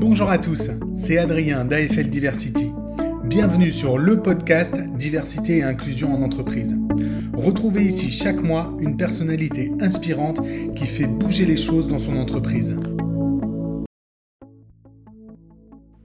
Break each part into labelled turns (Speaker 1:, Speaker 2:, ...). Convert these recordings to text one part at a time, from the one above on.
Speaker 1: Bonjour à tous, c'est Adrien d'AFL Diversity. Bienvenue sur le podcast Diversité et inclusion en entreprise. Retrouvez ici chaque mois une personnalité inspirante qui fait bouger les choses dans son entreprise.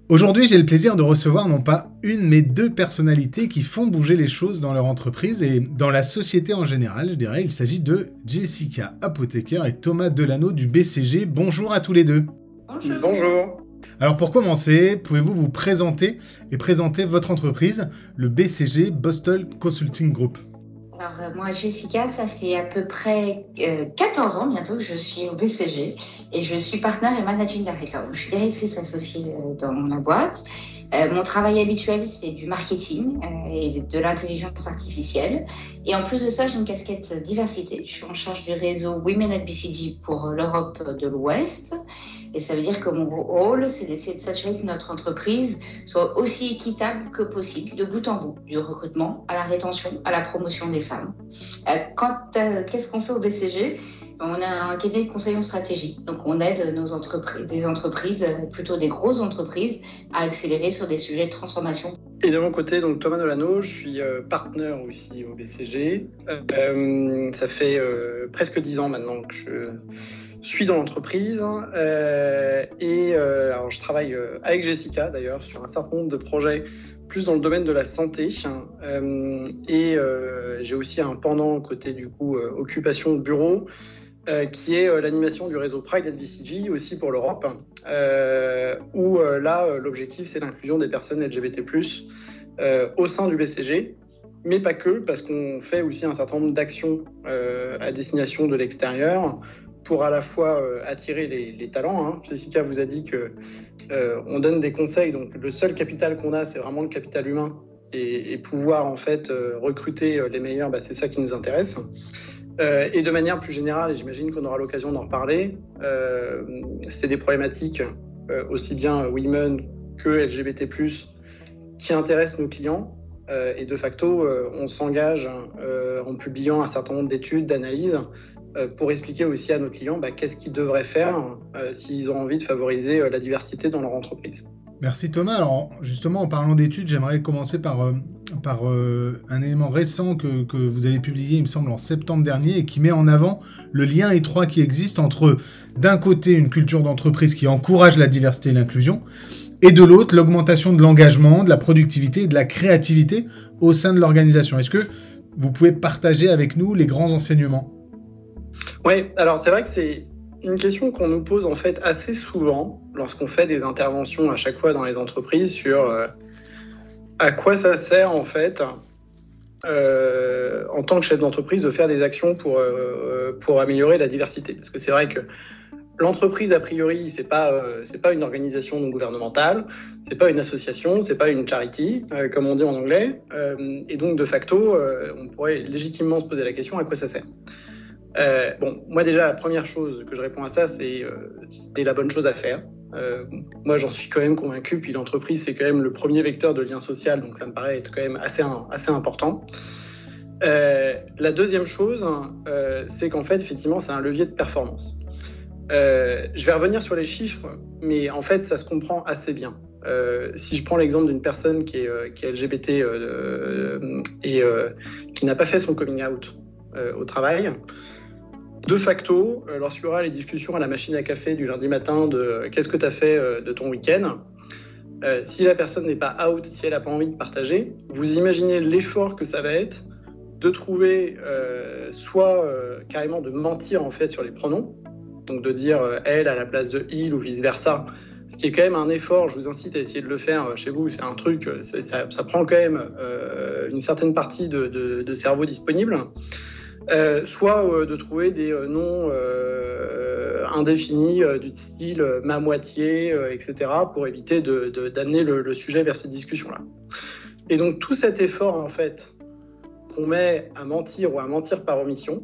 Speaker 1: Aujourd'hui, j'ai le plaisir de recevoir non pas une, mais deux personnalités qui font bouger les choses dans leur entreprise et dans la société en général, je dirais. Il s'agit de Jessica Apothécaire et Thomas Delano du BCG. Bonjour à tous les deux.
Speaker 2: Bonjour. Bonjour.
Speaker 1: Alors pour commencer, pouvez-vous vous présenter et présenter votre entreprise, le BCG Boston Consulting Group?
Speaker 3: Alors euh, moi Jessica, ça fait à peu près 14 euh, ans bientôt que je suis au BCG et je suis partenaire et managing director. je suis directrice associée euh, dans la boîte. Mon travail habituel, c'est du marketing et de l'intelligence artificielle. Et en plus de ça, j'ai une casquette diversité. Je suis en charge du réseau Women at BCG pour l'Europe de l'Ouest. Et ça veut dire que mon rôle, c'est d'essayer de s'assurer que notre entreprise soit aussi équitable que possible, de bout en bout, du recrutement à la rétention, à la promotion des femmes. Euh, qu'est-ce qu'on fait au BCG on a un cabinet de conseil en stratégie. Donc, on aide nos entreprises, des entreprises, euh, plutôt des grosses entreprises, à accélérer sur des sujets de transformation.
Speaker 2: Et de mon côté, donc Thomas Delano, je suis euh, partenaire aussi au BCG. ça fait presque dix ans maintenant que je suis dans l'entreprise. et je travaille avec Jessica d'ailleurs sur un certain nombre de projets plus dans le domaine de la santé. Euh, et euh, j'ai aussi un pendant côté du coup euh, occupation de bureau. Qui est l'animation du réseau Pride BCG, aussi pour l'Europe, où là, l'objectif, c'est l'inclusion des personnes LGBT+, au sein du BCG, mais pas que, parce qu'on fait aussi un certain nombre d'actions à destination de l'extérieur, pour à la fois euh, attirer les, talents. Hein. Jessica vous a dit que euh, on donne des conseils, donc le seul capital qu'on a, c'est vraiment le capital humain et, pouvoir en fait euh, recruter les meilleurs, bah, c'est ça qui nous intéresse. Et de manière plus générale, et j'imagine qu'on aura l'occasion d'en reparler, c'est des problématiques aussi bien women que LGBT+, qui intéressent nos clients. et de facto, on s'engage en publiant un certain nombre d'études, d'analyses, euh, pour expliquer aussi à nos clients bah, qu'est-ce qu'ils devraient faire euh, s'ils ont envie de favoriser euh, la diversité dans leur entreprise.
Speaker 1: Merci Thomas. Alors justement, en parlant d'études, j'aimerais commencer par, par un élément récent que, que, vous avez publié, il me semble, en septembre dernier, et qui met en avant le lien étroit qui existe entre, d'un côté, une culture d'entreprise qui encourage la diversité et l'inclusion, et de l'autre, l'augmentation de l'engagement, de la productivité et de la créativité au sein de l'organisation. Est-ce que vous pouvez partager avec nous les grands enseignements?
Speaker 2: Oui, alors c'est vrai que c'est une question qu'on nous pose en fait assez souvent lorsqu'on fait des interventions à chaque fois dans les entreprises sur euh, à quoi ça sert en fait euh, en tant que chef d'entreprise de faire des actions pour, euh, pour améliorer la diversité. Parce que c'est vrai que l'entreprise, a priori, c'est pas, pas une organisation non gouvernementale, c'est pas une association, c'est pas une charity, comme on dit en anglais. et donc, de facto, on pourrait légitimement se poser la question à quoi ça sert. Euh, bon, moi déjà, la première chose que je réponds à ça, c'est euh, la bonne chose à faire. Euh, moi, j'en suis quand même convaincu. Puis l'entreprise, c'est quand même le premier vecteur de lien social, donc ça me paraît être quand même assez, assez important. Euh, la deuxième chose, c'est qu'en fait, effectivement, c'est un levier de performance. je vais revenir sur les chiffres, mais en fait, ça se comprend assez bien. si je prends l'exemple d'une personne qui est LGBT et qui n'a pas fait son coming out au travail, de facto, euh, lorsqu'il y aura les discussions à la machine à café du lundi matin de euh, qu'est-ce que tu as fait euh, de ton week-end, si la personne n'est pas out, si elle n'a pas envie de partager, vous imaginez l'effort que ça va être de trouver soit carrément de mentir en fait sur les pronoms, donc de dire elle à la place de il ou vice versa, ce qui est quand même un effort. Je vous incite à essayer de le faire chez vous. C'est un truc, ça, prend quand même une certaine partie de cerveau disponible. Euh, soit euh, de trouver des euh, noms indéfinis du style ma moitié, etc., pour éviter d'amener le, le, sujet vers ces discussions-là. Et donc tout cet effort, en fait, qu'on met à mentir ou à mentir par omission,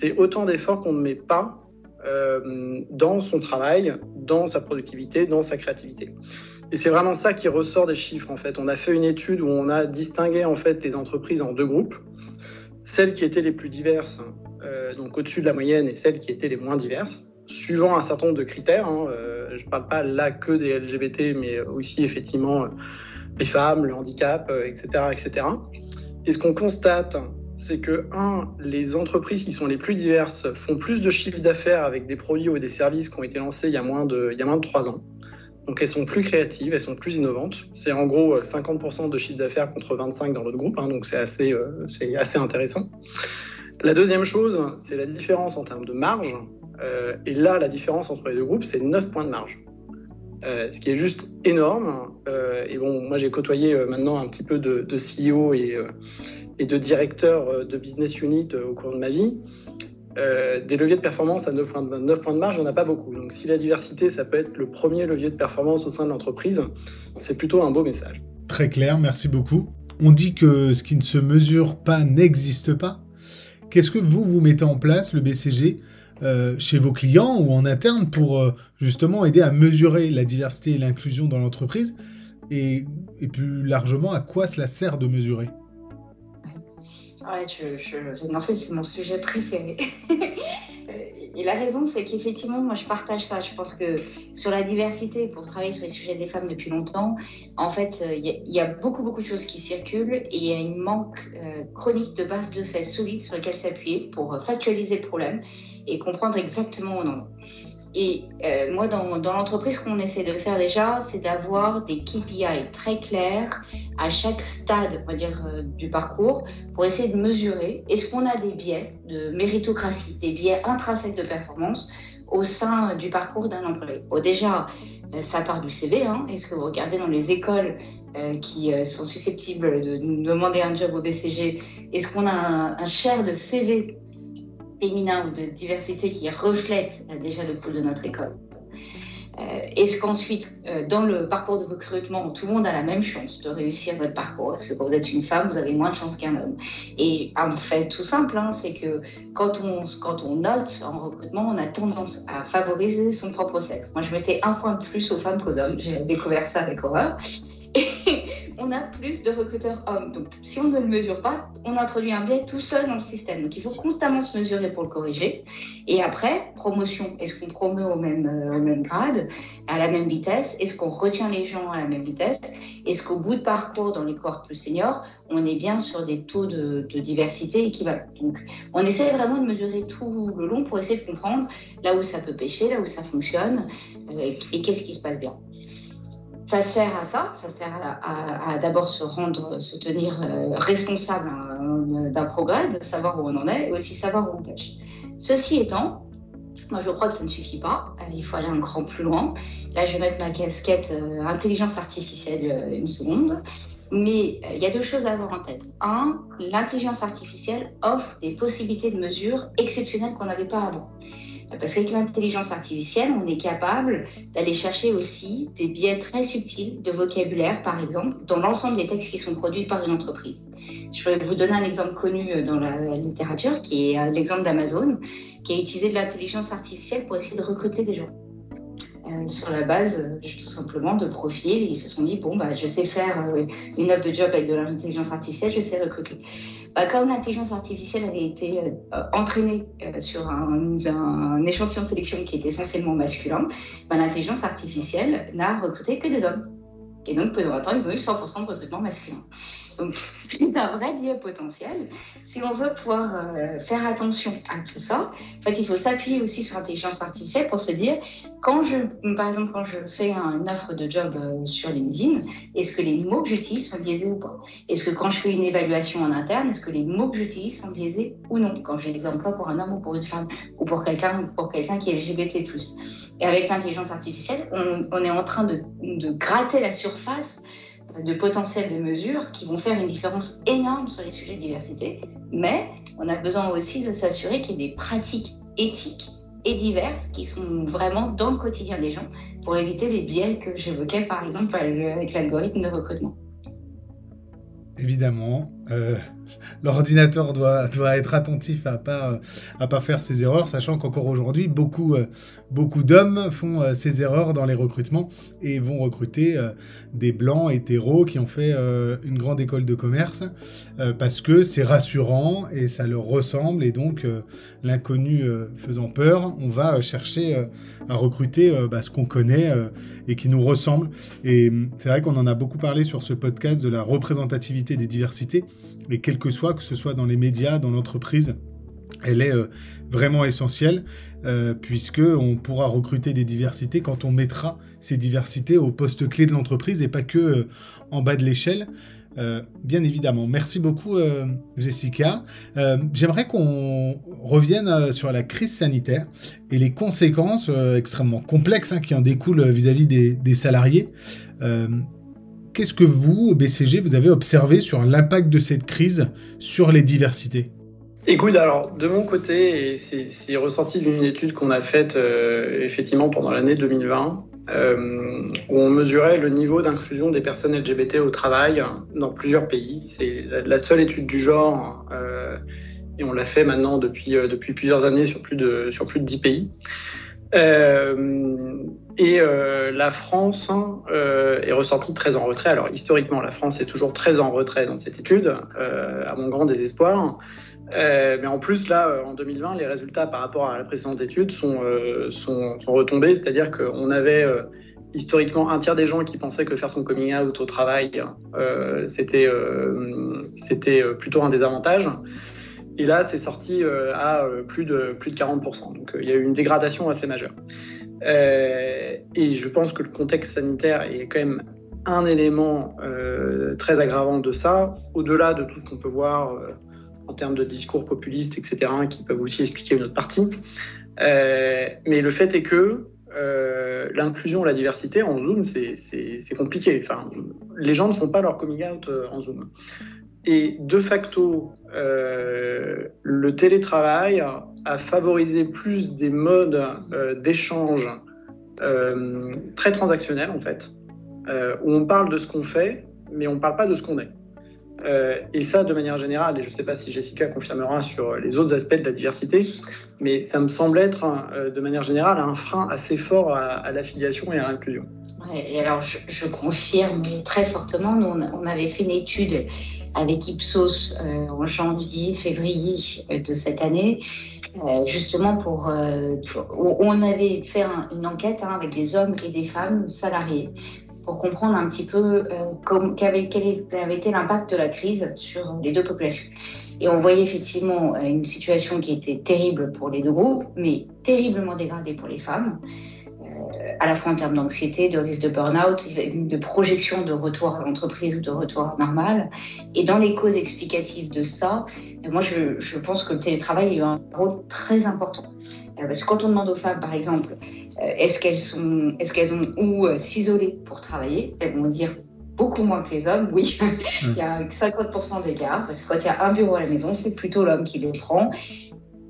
Speaker 2: c'est autant d'efforts qu'on ne met pas dans son travail, dans sa productivité, dans sa créativité. Et c'est vraiment ça qui ressort des chiffres, en fait. On a fait une étude où on a distingué, les entreprises en deux groupes celles qui étaient les plus diverses, euh, donc au-dessus de la moyenne, et celles qui étaient les moins diverses, suivant un certain nombre de critères. Hein, euh, je ne parle pas là que des LGBT, mais aussi effectivement les femmes, le handicap, etc., etc. Et ce qu'on constate, c'est que, un, les entreprises qui sont les plus diverses font plus de chiffre d'affaires avec des produits ou des services qui ont été lancés il y a moins de, il y a moins de 3 ans. Donc elles sont plus créatives, elles sont plus innovantes. C'est en gros 50% de chiffre d'affaires contre 25 dans l'autre groupe, hein, donc c'est assez, c'est assez intéressant. La deuxième chose, c'est la différence en termes de marge. Euh, et là, la différence entre les deux groupes, c'est 9 points de marge. Euh, ce qui est juste énorme. Euh, et bon, moi, j'ai côtoyé maintenant un petit peu de, CEO et, et, de directeur de business unit au cours de ma vie. Des leviers de performance à 9 points de, 9 points de marge, il n'y en a pas beaucoup. Donc, si la diversité, ça peut être le premier levier de performance au sein de l'entreprise, c'est plutôt un beau message.
Speaker 1: Très clair, merci beaucoup. On dit que ce qui ne se mesure pas n'existe pas. Qu'est-ce que vous, vous mettez en place, le BCG, euh, chez vos clients ou en interne pour euh, justement aider à mesurer la diversité et l'inclusion dans l'entreprise et, plus largement à quoi cela sert de mesurer?
Speaker 3: Ouais, je, je, c'est mon sujet préféré. et la raison, c'est qu'effectivement, moi, je partage ça. Je pense que sur la diversité, pour travailler sur les sujets des femmes depuis longtemps, en fait, il y, a beaucoup, beaucoup de choses qui circulent et il y a une manque euh, chronique de bases de faits solides sur lesquelles s'appuyer pour factualiser le problème et comprendre exactement où on en est. Et euh, moi, dans, l'entreprise, ce qu'on essaie de faire déjà, c'est d'avoir des KPI très clairs à chaque stade, on va dire, euh, du parcours, pour essayer de mesurer est-ce qu'on a des biais de méritocratie, des biais intrinsèques de performance au sein du parcours d'un employé? Bon, déjà, euh, ça part du CV. Hein. Est-ce que vous regardez dans les écoles qui sont susceptibles de demander un job au BCG, est-ce qu'on a un, un share de CV féminin ou de diversité qui reflète euh, déjà le pool de notre école. Euh, Est-ce qu'ensuite, euh, dans le parcours de recrutement, tout le monde a la même chance de réussir votre parcours? Est-ce que quand vous êtes une femme, vous avez moins de chance qu'un homme Et en fait, tout simple, hein, c'est que quand on, note en recrutement, on a tendance à favoriser son propre sexe. Moi, je mettais un point de plus aux femmes qu'aux hommes. J'ai découvert ça avec horreur. on a plus de recruteurs hommes. Donc, si on ne le mesure pas, on introduit un biais tout seul dans le système. Donc, il faut constamment se mesurer pour le corriger. Et après, promotion. Est-ce qu'on promeut au même, euh, au même grade, à la même vitesse? Est-ce qu'on retient les gens à la même vitesse? Est-ce qu'au bout de parcours, dans les corps plus seniors, on est bien sur des taux de, diversité équivalents? Donc, on essaie vraiment de mesurer tout le long pour essayer de comprendre là où ça peut pêcher, là où ça fonctionne euh, et qu'est-ce qui se passe bien ça sert à ça, ça sert à, d'abord se rendre, se tenir euh, responsable hein, d'un progrès, de savoir où on en est et aussi savoir où on pêche. Ceci étant, moi je crois que ça ne suffit pas, euh, il faut aller un cran plus loin. Là je vais mettre ma casquette euh, intelligence artificielle une seconde. Mais il y a deux choses à avoir en tête. Un, l'intelligence artificielle offre des possibilités de mesure exceptionnelles qu'on n'avait pas avant. Parce qu'avec l'intelligence artificielle, on est capable d'aller chercher aussi des biais très subtils de vocabulaire, par exemple, dans l'ensemble des textes qui sont produits par une entreprise. Je vais vous donner un exemple connu euh, dans la littérature, qui est euh, l'exemple d'Amazon, qui a utilisé de l'intelligence artificielle pour essayer de recruter des gens. Euh, sur la base tout simplement de profils. Ils se sont dit, bon, bah, je sais faire une offre de job avec de l'intelligence artificielle, je sais recruter. Bah, comme l'intelligence artificielle avait été euh, entraînée euh, sur un, échantillon de sélection qui était essentiellement masculin, bah, l'intelligence artificielle n'a recruté que des hommes. Et donc, pendant temps, ils ont eu 100% de recrutement masculin. Donc, c'est un vrai biais potentiel. Si on veut pouvoir euh, faire attention à tout ça, en fait, il faut s'appuyer aussi sur l'intelligence artificielle pour se dire, quand je, par exemple, quand je fais une offre de job euh, sur LinkedIn, est-ce que les mots que j'utilise sont biaisés ou pas? Est-ce que quand je fais une évaluation en interne, est-ce que les mots que j'utilise sont biaisés ou non? Quand j'ai des emplois pour un homme ou pour une femme ou pour quelqu'un pour qui est LGBT+. Et avec l'intelligence artificielle, on, est en train de gratter la surface de potentiel de mesures qui vont faire une différence énorme sur les sujets de diversité. Mais on a besoin aussi de s'assurer qu'il y ait des pratiques éthiques et diverses qui sont vraiment dans le quotidien des gens pour éviter les biais que j'évoquais par exemple avec l'algorithme de recrutement.
Speaker 1: Évidemment, l'ordinateur doit, être attentif à pas pas faire ces erreurs, sachant qu'encore aujourd'hui beaucoup euh, d'hommes font euh, ces erreurs dans les recrutements et vont recruter euh, des blancs hétéros qui ont fait une grande école de commerce parce que c'est rassurant et ça leur ressemble et donc l'inconnu faisant peur, on va chercher à recruter bah, ce qu'on connaît et qui nous ressemble. Et c'est vrai qu'on en a beaucoup parlé sur ce podcast de la représentativité des diversités et quel que soit que ce soit dans les médias, dans l'entreprise, elle est euh, vraiment essentielle euh, puisque on pourra recruter des diversités quand on mettra ces diversités au poste clé de l'entreprise et pas que euh, en bas de l'échelle. bien évidemment. Merci beaucoup, Jessica. J'aimerais qu'on revienne sur la crise sanitaire et les conséquences extrêmement complexes hein, qui en découlent vis-à-vis des, salariés. Qu'est-ce que vous, au BCG, vous avez observé sur l'impact de cette crise sur les diversités?
Speaker 2: Écoute, alors de mon côté, c'est ressorti d'une étude qu'on a faite euh, effectivement pendant l'année 2020, euh, où on mesurait le niveau d'inclusion des personnes LGBT au travail dans plusieurs pays. C'est la, seule étude du genre, euh, et on l'a fait maintenant depuis, depuis plusieurs années sur plus de, sur plus de 10 pays. Euh, et euh, la France euh, est ressortie très en retrait. Alors historiquement, la France est toujours très en retrait dans cette étude, à mon grand désespoir. mais en plus, là, en 2020, les résultats par rapport à la précédente étude sont, retombés, c'est-à-dire qu'on avait historiquement un tiers des gens qui pensaient que faire son coming out au travail, c'était c'était plutôt un désavantage. Et là, c'est sorti euh, à euh, plus de, plus de 40%. Donc, euh, il y a eu une dégradation assez majeure. Et je pense que le contexte sanitaire est quand même un élément très aggravant de ça, au-delà de tout ce qu'on peut voir en termes de discours populistes, etc., qui peuvent aussi expliquer une autre partie. mais le fait est que l'inclusion, la diversité en Zoom, c'est compliqué. Enfin, les gens ne font pas leur coming out en Zoom. Et de facto, euh, le télétravail a favorisé plus des modes euh, d'échange euh, très transactionnels, en fait, où on parle de ce qu'on fait, mais on ne parle pas de ce qu'on est. et ça, de manière générale, et je ne sais pas si Jessica confirmera sur les autres aspects de la diversité, mais ça me semble être, de manière générale, un frein assez fort à, l'affiliation et à l'inclusion.
Speaker 3: et alors, je, confirme très fortement, nous, on avait fait une étude avec Ipsos euh, en janvier, février euh, de cette année, euh, justement pour, on avait fait une enquête hein, avec des hommes et des femmes salariés pour comprendre un petit peu quel avait été l'impact de la crise sur les deux populations. Et on voyait effectivement une situation qui était terrible pour les deux groupes, mais terriblement dégradée pour les femmes à la fois en termes d'anxiété, de risque de burn-out, de projection de retour à l'entreprise ou de retour normal. Et dans les causes explicatives de ça, moi, je, je pense que le télétravail a eu un rôle très important. Euh, parce que quand on demande aux femmes, par exemple, euh, est-ce qu'elles sont, est-ce qu'elles ont où euh, s'isoler pour travailler, elles vont dire beaucoup moins que les hommes, oui. il y a 50% d'écart, parce que quand il y a un bureau à la maison, c'est plutôt l'homme qui le prend.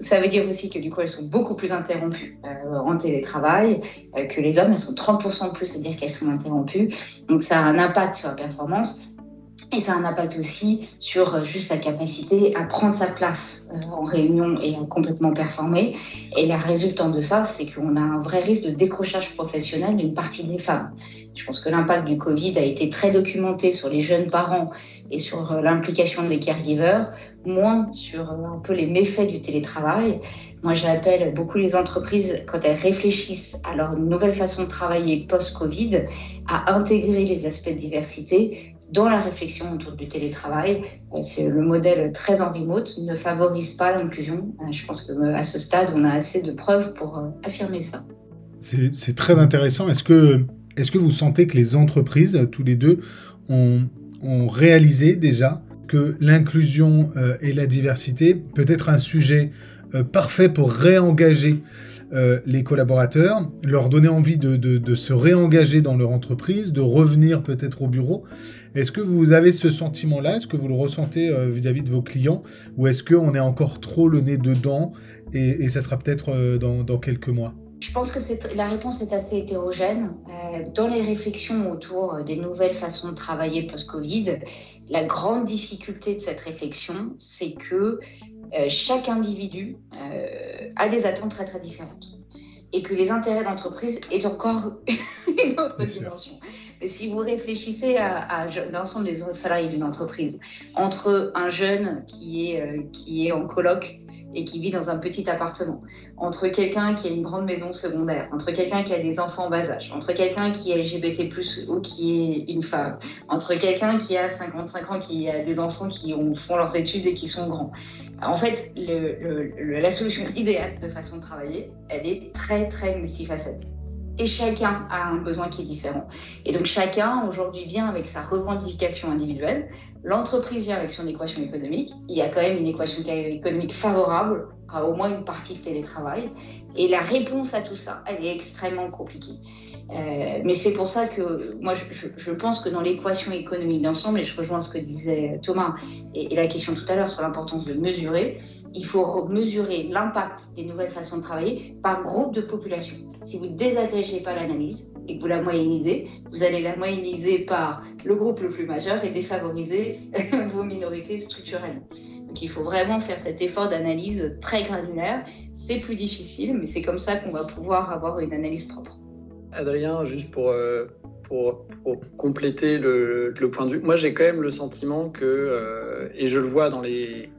Speaker 3: Ça veut dire aussi que du coup, elles sont beaucoup plus interrompues euh, en télétravail euh, que les hommes. Elles sont 30% de plus, c'est-à-dire qu'elles sont interrompues. Donc, ça a un impact sur la performance. Et ça a un impact aussi sur euh, juste sa capacité à prendre sa place en réunion et à complètement performer. Et la résultante de ça, c'est qu'on a un vrai risque de décrochage professionnel d'une partie des femmes. Je pense que l'impact du Covid a été très documenté sur les jeunes parents et sur l'implication des caregivers, moins sur un peu les méfaits du télétravail. Moi, j'appelle beaucoup les entreprises, quand elles réfléchissent à leur nouvelle façon de travailler post-Covid, à intégrer les aspects de diversité dans la réflexion autour du télétravail. Euh, c'est le modèle très en remote ne favorise pas l'inclusion. Euh, je pense que euh, à ce stade, on a assez de preuves pour affirmer ça.
Speaker 1: C'est très intéressant. Est-ce que, est que vous sentez que les entreprises, tous les deux, ont, réalisé déjà que l'inclusion et la diversité peut être un sujet parfait pour réengager les collaborateurs, leur donner envie de, se réengager dans leur entreprise, de revenir peut-être au bureau? Est-ce que vous avez ce sentiment-là? Est-ce que vous le ressentez vis-à-vis de vos clients? Ou est-ce qu'on est encore trop le nez dedans et, ça sera peut-être dans quelques mois?
Speaker 3: Je pense que la réponse est assez hétérogène. Euh, dans les réflexions autour des nouvelles façons de travailler post-Covid, la grande difficulté de cette réflexion, c'est que euh, chaque individu euh, a des attentes très très différentes. Et que les intérêts d'entreprise est encore une autre dimension. Si vous réfléchissez à, l'ensemble des salariés d'une entreprise, entre un jeune qui est, qui est en colloque et qui vit dans un petit appartement, entre quelqu'un qui a une grande maison secondaire, entre quelqu'un qui a des enfants en bas âge, entre quelqu'un qui est LGBT+, ou qui est une femme, entre quelqu'un qui a 55 ans, qui a des enfants qui ont, font leurs études et qui sont grands. En fait, la solution idéale de façon de travailler, elle est très, très multifacette et chacun a un besoin qui est différent. Et donc chacun aujourd'hui vient avec sa revendication individuelle, l'entreprise vient avec son équation économique, il y a quand même une équation économique favorable à au moins une partie de télétravail, et la réponse à tout ça, elle est extrêmement compliquée. Euh, mais c'est pour ça que moi, je, pense que dans l'équation économique d'ensemble, et je rejoins ce que disait Thomas et, et la question tout à l'heure sur l'importance de mesurer, il faut mesurer l'impact des nouvelles façons de travailler par groupe de population. Si vous ne désagrégez pas l'analyse et que vous la moyennisez, vous allez la moyenniser par le groupe le plus majeur et défavoriser vos minorités structurelles. Donc il faut vraiment faire cet effort d'analyse très granulaire. C'est plus difficile, mais c'est comme ça qu'on va pouvoir avoir une analyse propre.
Speaker 2: Adrien, juste pour, euh, compléter le, point de vue, moi j'ai quand même le sentiment que, euh, et je le vois dans les,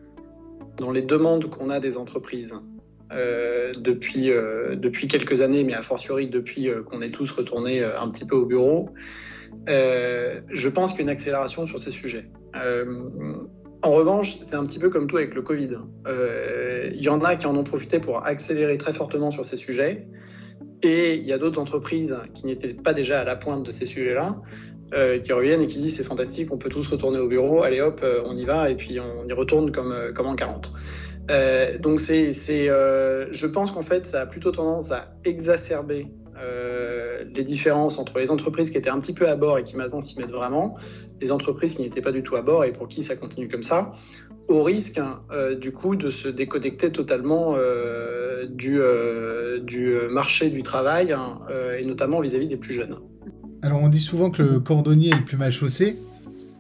Speaker 2: demandes qu'on a des entreprises euh, depuis, quelques années, mais a fortiori depuis qu'on est tous retournés un petit peu au bureau, je pense qu'il y a une accélération sur ces sujets. en revanche, c'est un petit peu comme tout avec le Covid. Il y en a qui en ont profité pour accélérer très fortement sur ces sujets, et il y a d'autres entreprises qui n'étaient pas déjà à la pointe de ces sujets-là, qui reviennent et qui disent c'est fantastique, on peut tous retourner au bureau, allez hop, on y va, et puis on y retourne comme, comme en 40. Euh, donc c'est, euh, je pense qu'en fait, ça a plutôt tendance à exacerber euh, les différences entre les entreprises qui étaient un petit peu à bord et qui maintenant s'y mettent vraiment, les entreprises qui n'étaient pas du tout à bord et pour qui ça continue comme ça, au risque hein, du coup de se déconnecter totalement du, du marché du travail hein, et notamment vis-à-vis des plus jeunes.
Speaker 1: Alors on dit souvent que le cordonnier est le plus mal chaussé.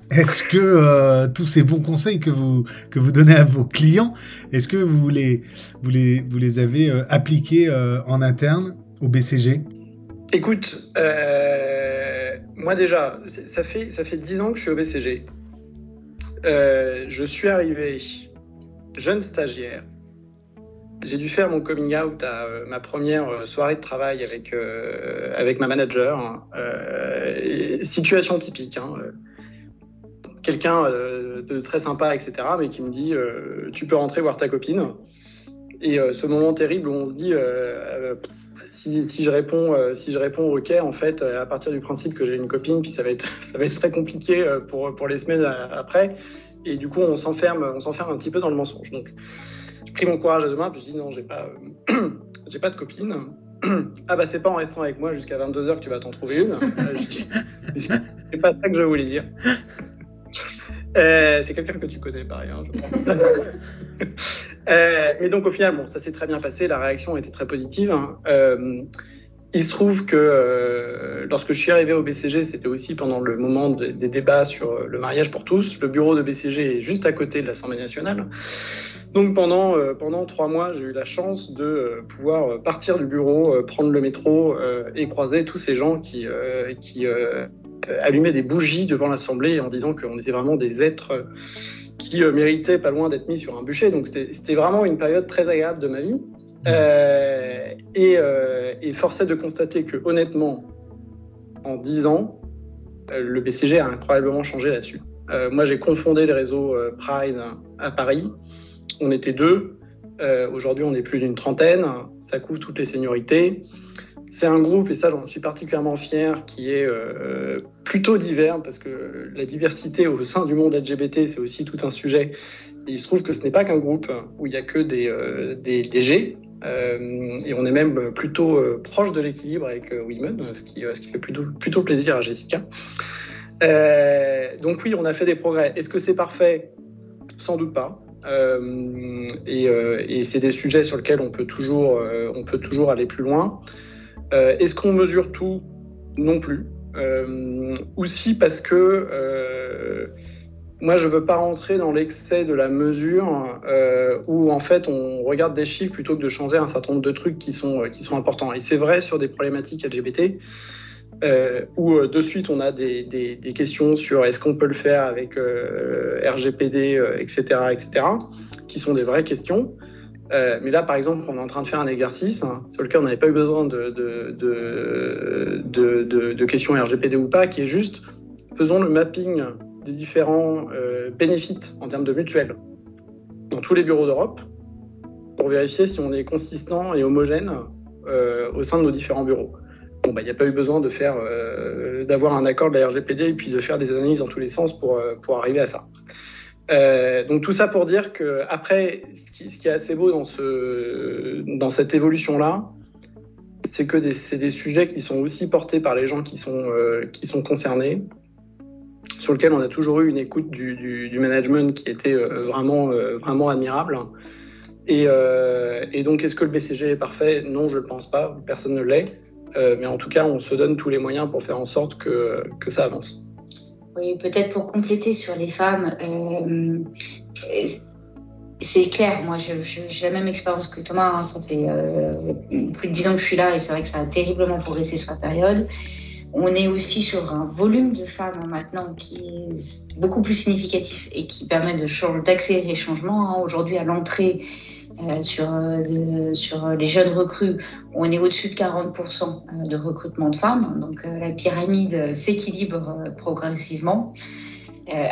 Speaker 1: Est-ce que euh, tous ces bons conseils que vous, que vous donnez à vos clients, est-ce que vous les, vous les, vous les avez euh, appliqués euh, en interne au BCG
Speaker 2: Écoute, moi déjà, ça fait, ça fait 10 ans que je suis au BCG. je suis arrivé jeune stagiaire. J'ai dû faire mon coming out à ma première soirée de travail avec, avec ma manager. Hein. situation typique. Hein quelqu'un euh, de très sympa, etc., mais qui me dit euh, Tu peux rentrer voir ta copine. Et euh, ce moment terrible où on se dit si, je réponds, si je réponds OK, en fait, à partir du principe que j'ai une copine, puis ça va être, ça va être très compliqué pour, pour les semaines après. Et du coup, on s'enferme, on s'enferme un petit peu dans le mensonge. Donc, j'ai pris mon courage à deux mains, puis je dis non, j'ai pas, j'ai pas de copine. ah bah c'est pas en restant avec moi jusqu'à 22h que tu vas t'en trouver une. c'est pas ça que je voulais dire. Euh, c'est quelqu'un que tu connais par ailleurs, je pense. euh, et donc au final, bon, ça s'est très bien passé, la réaction était très positive. Hein. Euh, il se trouve que lorsque je suis arrivé au BCG, c'était aussi pendant le moment des débats sur le mariage pour tous. Le bureau de BCG est juste à côté de l'Assemblée nationale. Donc pendant, pendant trois mois, j'ai eu la chance de pouvoir partir du bureau, prendre le métro et croiser tous ces gens qui, qui euh, allumer des bougies devant l'Assemblée en disant qu'on était vraiment des êtres qui euh, méritaient pas loin d'être mis sur un bûcher. Donc c'était vraiment une période très agréable de ma vie. Euh, et, est de constater que honnêtement, en 10 ans, le BCG a incroyablement changé là-dessus. moi, j'ai confondé les réseaux Pride à Paris. On était deux. Aujourd'hui, on est plus d'une trentaine. Ça couvre toutes les seniorités. C'est un groupe, et ça j'en suis particulièrement fier, qui est euh, plutôt divers, parce que la diversité au sein du monde LGBT, c'est aussi tout un sujet. Et il se trouve que ce n'est pas qu'un groupe où il n'y a que des, euh, des, G, euh, et on est même plutôt proche de l'équilibre avec Women, ce qui, ce qui fait plutôt, plutôt plaisir à Jessica. donc oui, on a fait des progrès. Est-ce que c'est parfait? Sans doute pas. et, c'est des sujets sur lesquels on peut toujours, on peut toujours aller plus loin. Est-ce qu'on mesure tout Non plus. aussi parce que moi, je ne veux pas rentrer dans l'excès de la mesure euh, où, en fait, on regarde des chiffres plutôt que de changer un certain nombre de trucs qui sont, euh, qui sont importants. Et c'est vrai sur des problématiques LGBT, euh, où de suite, on a des, des, questions sur est-ce qu'on peut le faire avec RGPD, etc., etc., qui sont des vraies questions. Mais là, par exemple, on est en train de faire un exercice hein, sur lequel on n'avait pas eu besoin de, questions RGPD ou pas, qui est juste faisons le mapping des différents euh, bénéfices en termes de mutuelles dans tous les bureaux d'Europe pour vérifier si on est consistant et homogène euh, au sein de nos différents bureaux. Bon, bah, il n'y a pas eu besoin de faire, euh, d'avoir un accord de la RGPD et puis de faire des analyses dans tous les sens pour arriver à ça. Donc tout ça pour dire que après, ce qui, est assez beau dans, ce, dans cette évolution-là, c'est que c'est des sujets qui sont aussi portés par les gens qui sont, sont concernés, sur lequel on a toujours eu une écoute du, management qui était euh, vraiment, euh, admirable. Euh, et, donc, est-ce que le BCG est parfait? Non, je ne pense pas, personne ne l'est. mais en tout cas, on se donne tous les moyens pour faire en sorte que ça avance.
Speaker 3: Oui, peut-être pour compléter sur les femmes, c'est clair, moi j'ai la même expérience que Thomas, hein. ça fait plus de dix ans que je suis là et c'est vrai que ça a terriblement progressé sur la période. On est aussi sur un volume de femmes maintenant qui est beaucoup plus significatif et qui permet d'accélérer les changements. Hein. Aujourd'hui, à l'entrée euh, sur, euh, sur les jeunes recrues, on est au-dessus de 40% euh, de recrutement de femmes. Donc la pyramide s'équilibre progressivement.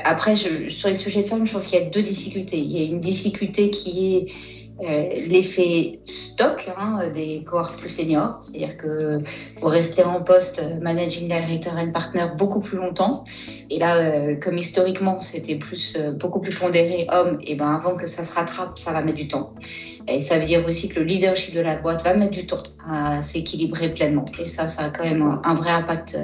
Speaker 3: après, sur les sujets de femmes, je pense qu'il y a deux difficultés. Il y a une difficulté qui est euh, l'effet stock hein, des cohortes plus seniors, c'est-à-dire que vous restez en poste managing director and partner beaucoup plus longtemps. Et là, euh, comme historiquement c'était plus euh, beaucoup plus pondéré homme, et ben avant que ça se rattrape, ça va mettre du temps. Et ça veut dire aussi que le leadership de la boîte va mettre du temps à s'équilibrer pleinement. Et ça, ça a quand même un, vrai impact.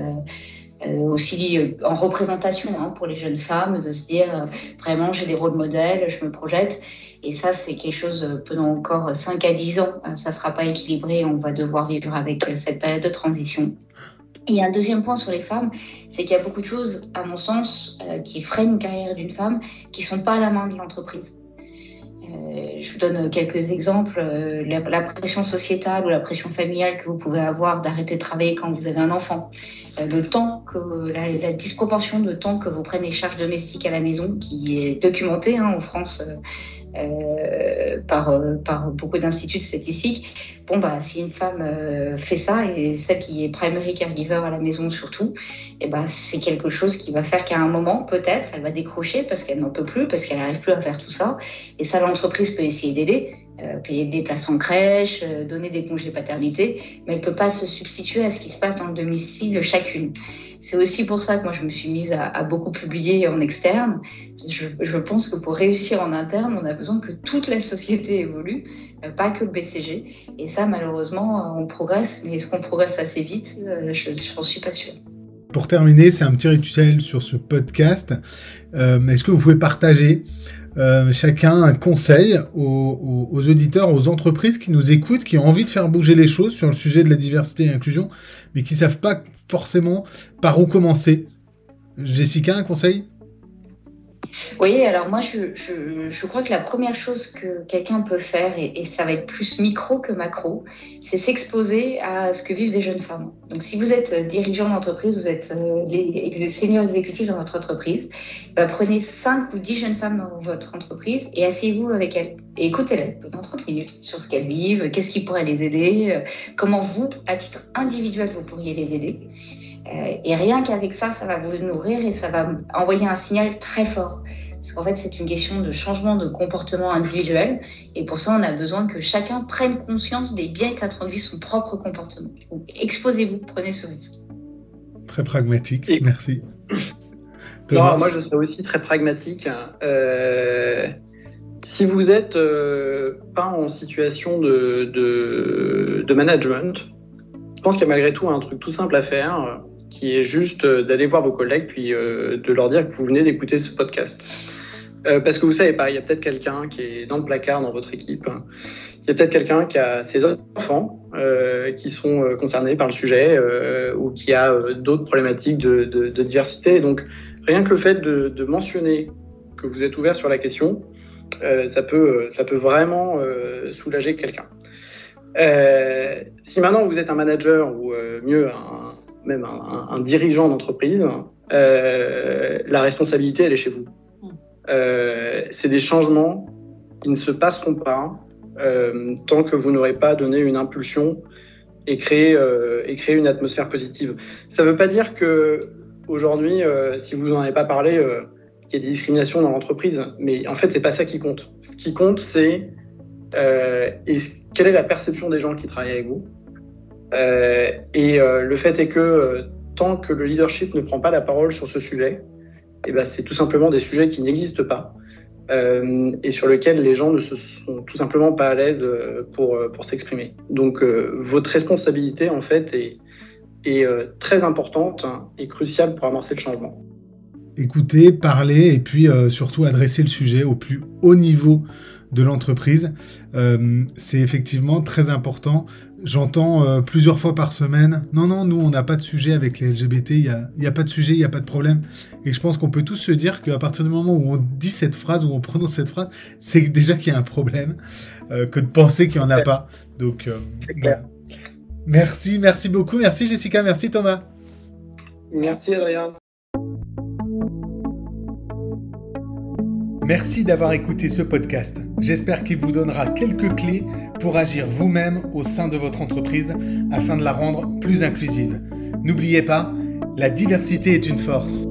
Speaker 3: aussi en représentation hein, pour les jeunes femmes, de se dire vraiment j'ai des rôles modèles, je me projette. Et ça, c'est quelque chose, euh, pendant encore 5 à 10 ans, euh, ça ne sera pas équilibré. On va devoir vivre avec euh, cette période de transition. Et un deuxième point sur les femmes, c'est qu'il y a beaucoup de choses, à mon sens, qui freinent une carrière d'une femme qui ne sont pas à la main de l'entreprise. je vous donne quelques exemples. La, pression sociétale ou la pression familiale que vous pouvez avoir d'arrêter de travailler quand vous avez un enfant. le temps la, disproportion de temps que vous prenez les charges domestiques à la maison, qui est documentée hein, en France. Euh, par, euh, par beaucoup d'instituts statistiques. Bon, bah, si une femme euh, fait ça, et celle qui est primary caregiver à la maison surtout, et eh ben c'est quelque chose qui va faire qu'à un moment, peut-être, elle va décrocher parce qu'elle n'en peut plus, parce qu'elle n'arrive plus à faire tout ça. Et ça, l'entreprise peut essayer d'aider. Payer des places en crèche, donner des congés paternité, mais elle ne peut pas se substituer à ce qui se passe dans le domicile chacune. C'est aussi pour ça que moi je me suis mise à, beaucoup publier en externe. Je, pense que pour réussir en interne, on a besoin que toute la société évolue, euh, pas que le BCG. Et ça, malheureusement, on progresse, mais est-ce qu'on progresse assez vite euh, Je n'en suis pas sûre.
Speaker 1: Pour terminer, c'est un petit rituel sur ce podcast. Euh, est-ce que vous pouvez partager euh, chacun un conseil aux, auditeurs, aux entreprises qui nous écoutent, qui ont envie de faire bouger les choses sur le sujet de la diversité et l'inclusion, mais qui ne savent pas forcément par où commencer. Jessica, un conseil?
Speaker 3: Oui, alors moi, je, je, crois que la première chose que quelqu'un peut faire, et, ça va être plus micro que macro, c'est s'exposer à ce que vivent des jeunes femmes. Donc, si vous êtes dirigeant d'entreprise, vous êtes euh, les, seniors exécutifs dans votre entreprise, bah, prenez 5 ou 10 jeunes femmes dans votre entreprise et asseyez-vous avec elles et écoutez-les pendant 30 minutes sur ce qu'elles vivent, qu'est-ce qui pourrait les aider, euh, comment vous, à titre individuel, vous pourriez les aider. Euh, et rien qu'avec ça, ça va vous nourrir et ça va envoyer un signal très fort. Parce qu'en fait, c'est une question de changement de comportement individuel. Et pour ça, on a besoin que chacun prenne conscience des biens qu'a son propre comportement. Donc, exposez-vous, prenez ce risque.
Speaker 1: Très pragmatique, merci.
Speaker 2: moi, je serais aussi très pragmatique. Euh, si vous n'êtes euh, pas en situation de, de, de management, je pense qu'il y a malgré tout un truc tout simple à faire qui est juste euh, d'aller voir vos collègues puis euh, de leur dire que vous venez d'écouter ce podcast. parce que vous savez pas, il y a peut-être quelqu'un qui est dans le placard dans votre équipe. Il y a peut-être quelqu'un qui a ses enfants qui sont concernés par le sujet ou qui a d'autres problématiques de, diversité. donc, rien que le fait de, mentionner que vous êtes ouvert sur la question, ça, peut, ça peut vraiment soulager quelqu'un. Euh, si maintenant vous êtes un manager ou euh, mieux même un, dirigeant d'entreprise, euh, la responsabilité elle est chez vous. Mm. c'est des changements qui ne se passeront pas tant que vous n'aurez pas donné une impulsion et créé, et créé une atmosphère positive. Ça ne veut pas dire que aujourd'hui, si vous n'en avez pas parlé, qu'il y a des discriminations dans l'entreprise, mais en fait c'est pas ça qui compte. Ce qui compte c'est quelle est la perception des gens qui travaillent avec vous? Euh, et euh, le fait est que euh, tant que le leadership ne prend pas la parole sur ce sujet, eh ben, c'est tout simplement des sujets qui n'existent pas et sur lesquels les gens ne sont tout simplement pas à l'aise pour, s'exprimer. Donc votre responsabilité en fait est, très importante et cruciale pour amorcer le changement.
Speaker 1: Écouter, parler et puis surtout adresser le sujet au plus haut niveau de l'entreprise. C'est effectivement très important. J'entends euh, plusieurs fois par semaine, non, non, nous, on n'a pas de sujet avec les LGBT, il n'y a, a, pas de sujet, il n'y a pas de problème. Et je pense qu'on peut tous se dire qu'à partir du moment où on dit cette phrase, où on prononce cette phrase, c'est déjà qu'il y a un problème, euh, que de penser qu'il n'y en a pas. Donc, merci, merci beaucoup, merci Jessica, merci Thomas.
Speaker 2: Merci Adrien.
Speaker 1: Merci d'avoir écouté ce podcast. J'espère qu'il vous donnera quelques clés pour agir vous-même au sein de votre entreprise afin de la rendre plus inclusive. N'oubliez pas, la diversité est une force.